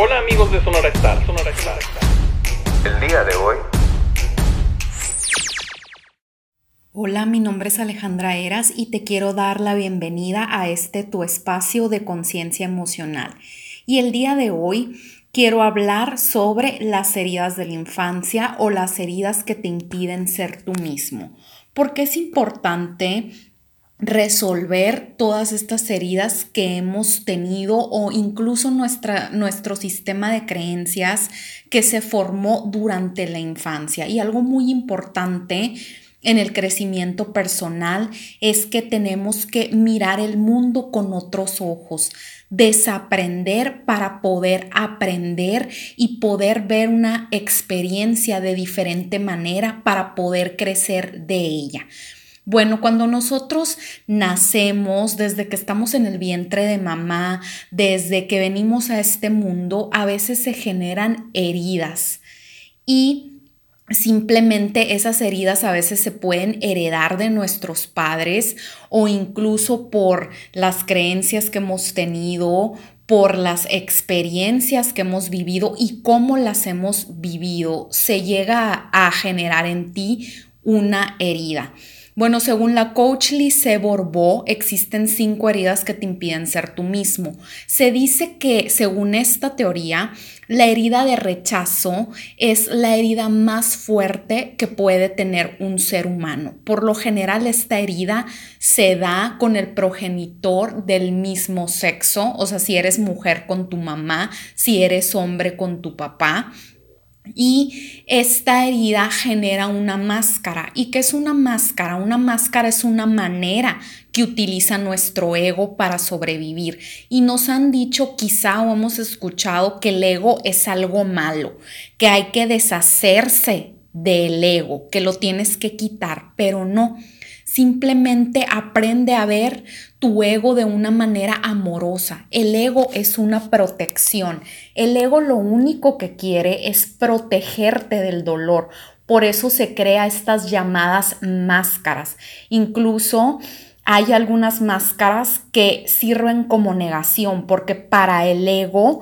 Hola amigos de Sonora Star, Sonora Star. El día de hoy. Hola, mi nombre es Alejandra Eras y te quiero dar la bienvenida a este tu espacio de conciencia emocional. Y el día de hoy quiero hablar sobre las heridas de la infancia o las heridas que te impiden ser tú mismo. Porque es importante resolver todas estas heridas que hemos tenido o incluso nuestra, nuestro sistema de creencias que se formó durante la infancia. Y algo muy importante en el crecimiento personal es que tenemos que mirar el mundo con otros ojos, desaprender para poder aprender y poder ver una experiencia de diferente manera para poder crecer de ella. Bueno, cuando nosotros nacemos, desde que estamos en el vientre de mamá, desde que venimos a este mundo, a veces se generan heridas y Simplemente esas heridas a veces se pueden heredar de nuestros padres o incluso por las creencias que hemos tenido, por las experiencias que hemos vivido y cómo las hemos vivido. Se llega a generar en ti una herida. Bueno, según la coach Lise Borbó, existen cinco heridas que te impiden ser tú mismo. Se dice que, según esta teoría, la herida de rechazo es la herida más fuerte que puede tener un ser humano. Por lo general, esta herida se da con el progenitor del mismo sexo, o sea, si eres mujer con tu mamá, si eres hombre con tu papá. Y esta herida genera una máscara. ¿Y qué es una máscara? Una máscara es una manera que utiliza nuestro ego para sobrevivir. Y nos han dicho quizá o hemos escuchado que el ego es algo malo, que hay que deshacerse del ego, que lo tienes que quitar, pero no. Simplemente aprende a ver tu ego de una manera amorosa. El ego es una protección. El ego lo único que quiere es protegerte del dolor. Por eso se crea estas llamadas máscaras. Incluso hay algunas máscaras que sirven como negación porque para el ego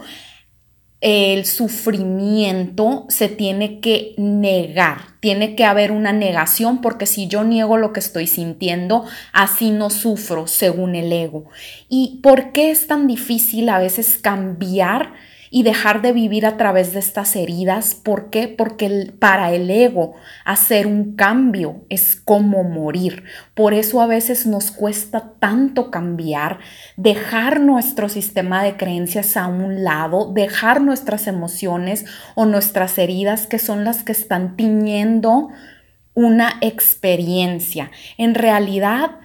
el sufrimiento se tiene que negar, tiene que haber una negación porque si yo niego lo que estoy sintiendo, así no sufro según el ego. ¿Y por qué es tan difícil a veces cambiar? Y dejar de vivir a través de estas heridas. ¿Por qué? Porque para el ego hacer un cambio es como morir. Por eso a veces nos cuesta tanto cambiar, dejar nuestro sistema de creencias a un lado, dejar nuestras emociones o nuestras heridas que son las que están tiñendo una experiencia. En realidad,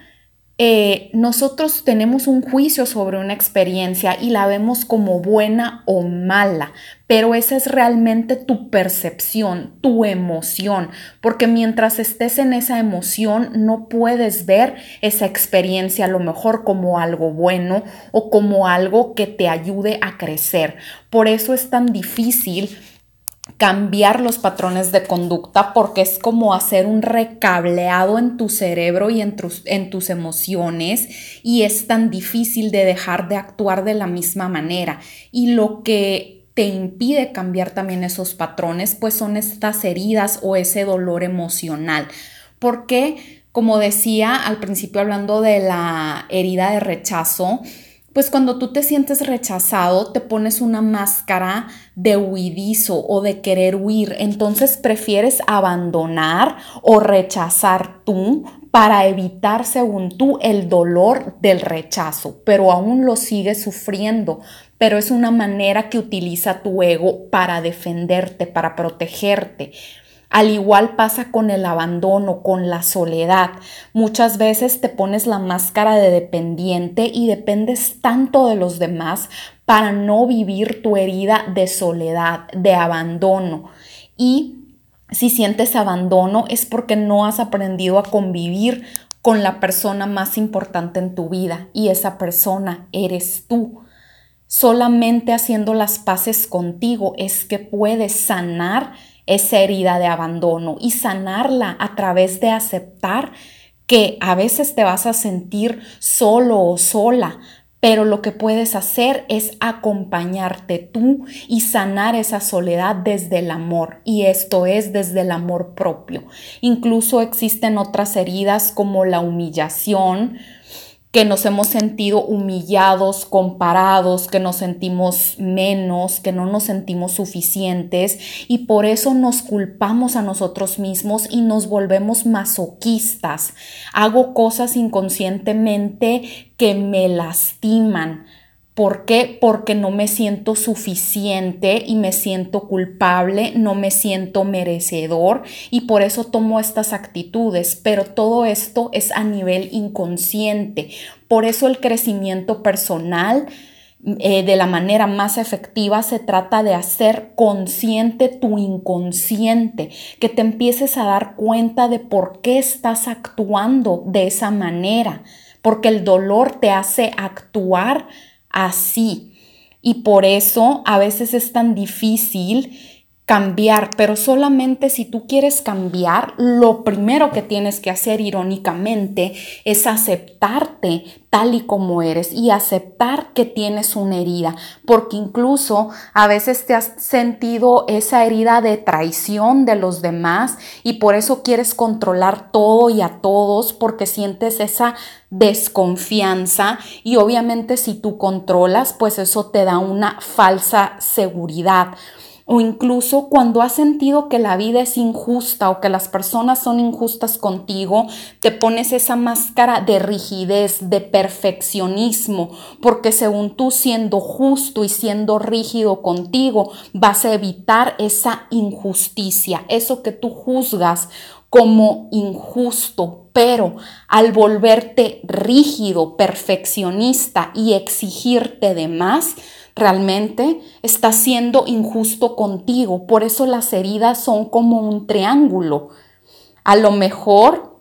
eh, nosotros tenemos un juicio sobre una experiencia y la vemos como buena o mala, pero esa es realmente tu percepción, tu emoción, porque mientras estés en esa emoción no puedes ver esa experiencia a lo mejor como algo bueno o como algo que te ayude a crecer. Por eso es tan difícil cambiar los patrones de conducta porque es como hacer un recableado en tu cerebro y en tus, emociones y es tan difícil de dejar de actuar de la misma manera. Y lo que te impide cambiar también esos patrones pues son estas heridas o ese dolor emocional. Porque, como decía al principio hablando de la herida de rechazo, pues cuando tú te sientes rechazado, te pones una máscara de huidizo o de querer huir. Entonces prefieres abandonar o rechazar tú para evitar, según tú, el dolor del rechazo, pero aún lo sigues sufriendo. Pero es una manera que utiliza tu ego para defenderte, para protegerte. Al igual pasa con el abandono, con la soledad. Muchas veces te pones la máscara de dependiente y dependes tanto de los demás para no vivir tu herida de soledad, de abandono. Y si sientes abandono es porque no has aprendido a convivir con la persona más importante en tu vida y esa persona eres tú. Solamente haciendo las paces contigo es que puedes sanar esa herida de abandono y sanarla a través de aceptar que a veces te vas a sentir solo o sola, pero lo que puedes hacer es acompañarte tú y sanar esa soledad desde el amor, y esto es desde el amor propio. Incluso existen otras heridas como la humillación, que nos hemos sentido humillados, comparados, que nos sentimos menos, que no nos sentimos suficientes y por eso nos culpamos a nosotros mismos y nos volvemos masoquistas. Hago cosas inconscientemente que me lastiman ¿Por qué? Porque no me siento suficiente y me siento culpable, no me siento merecedor y por eso tomo estas actitudes. Pero todo esto es a nivel inconsciente. Por eso el crecimiento personal eh, de la manera más efectiva se trata de hacer consciente tu inconsciente, que te empieces a dar cuenta de por qué estás actuando de esa manera, porque el dolor te hace actuar así. Y por eso a veces es tan difícil cambiar, pero solamente si tú quieres cambiar, lo primero que tienes que hacer irónicamente es aceptarte tal y como eres y aceptar que tienes una herida, porque incluso a veces te has sentido esa herida de traición de los demás y por eso quieres controlar todo y a todos porque sientes esa desconfianza y obviamente si tú controlas, pues eso te da una falsa seguridad o incluso cuando has sentido que la vida es injusta o que las personas son injustas contigo, te pones esa máscara de rigidez, de perfeccionismo, porque según tú siendo justo y siendo rígido contigo, vas a evitar esa injusticia, eso que tú juzgas como injusto, pero al volverte rígido, perfeccionista y exigirte de más, realmente está siendo injusto contigo. Por eso las heridas son como un triángulo. A lo mejor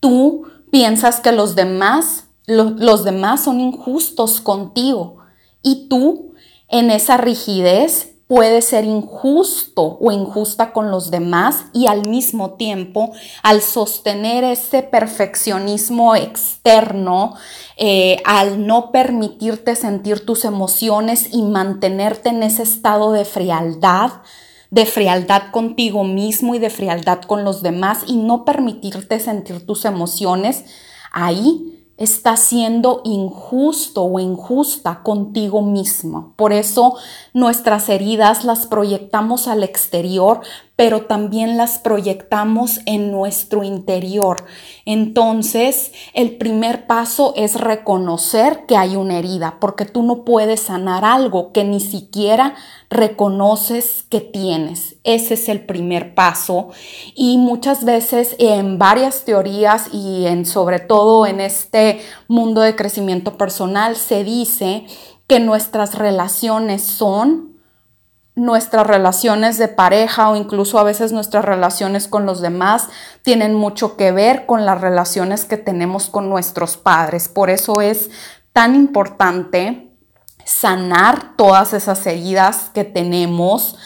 tú piensas que los demás, los demás son injustos contigo y tú en esa rigidez puede ser injusto o injusta con los demás y al mismo tiempo al sostener ese perfeccionismo externo, eh, al no permitirte sentir tus emociones y mantenerte en ese estado de frialdad, de frialdad contigo mismo y de frialdad con los demás y no permitirte sentir tus emociones, ahí está siendo injusto o injusta contigo mismo. Por eso nuestras heridas las proyectamos al exterior, pero también las proyectamos en nuestro interior. Entonces, el primer paso es reconocer que hay una herida, porque tú no puedes sanar algo que ni siquiera reconoces que tienes. Ese es el primer paso. Y muchas veces en varias teorías y en sobre todo en este mundo de crecimiento personal se dice que nuestras relaciones son nuestras relaciones de pareja o incluso a veces nuestras relaciones con los demás tienen mucho que ver con las relaciones que tenemos con nuestros padres. Por eso es tan importante sanar todas esas heridas que tenemos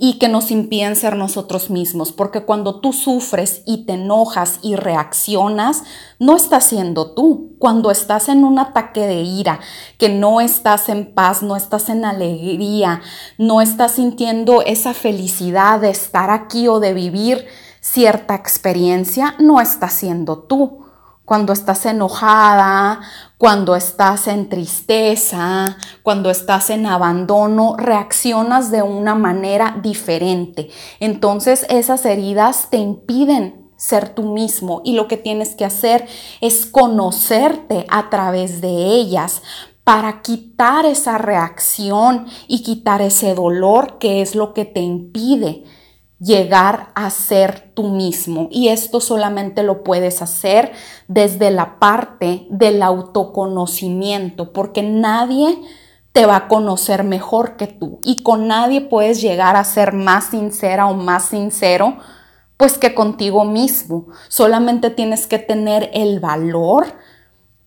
y que nos impiden ser nosotros mismos, porque cuando tú sufres y te enojas y reaccionas, no estás siendo tú. Cuando estás en un ataque de ira, que no estás en paz, no estás en alegría, no estás sintiendo esa felicidad de estar aquí o de vivir cierta experiencia, no estás siendo tú cuando estás enojada, cuando estás en tristeza, cuando estás en abandono, reaccionas de una manera diferente. Entonces esas heridas te impiden ser tú mismo y lo que tienes que hacer es conocerte a través de ellas para quitar esa reacción y quitar ese dolor que es lo que te impide llegar a ser tú mismo. Y esto solamente lo puedes hacer desde la parte del autoconocimiento, porque nadie te va a conocer mejor que tú y con nadie puedes llegar a ser más sincera o más sincero pues que contigo mismo. Solamente tienes que tener el valor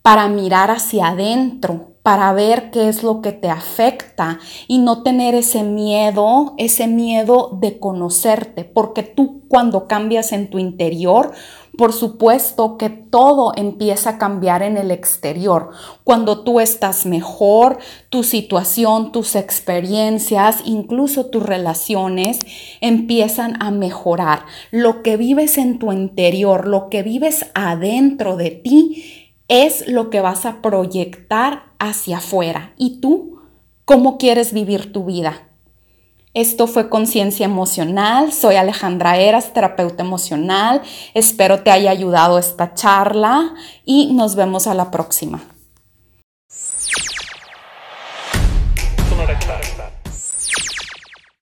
para mirar hacia adentro para ver qué es lo que te afecta y no tener ese miedo, ese miedo de conocerte, porque tú cuando cambias en tu interior, por supuesto que todo empieza a cambiar en el exterior. Cuando tú estás mejor, tu situación, tus experiencias, incluso tus relaciones empiezan a mejorar. Lo que vives en tu interior, lo que vives adentro de ti, es lo que vas a proyectar hacia afuera. ¿Y tú cómo quieres vivir tu vida? Esto fue Conciencia Emocional. Soy Alejandra Eras, terapeuta emocional. Espero te haya ayudado esta charla y nos vemos a la próxima.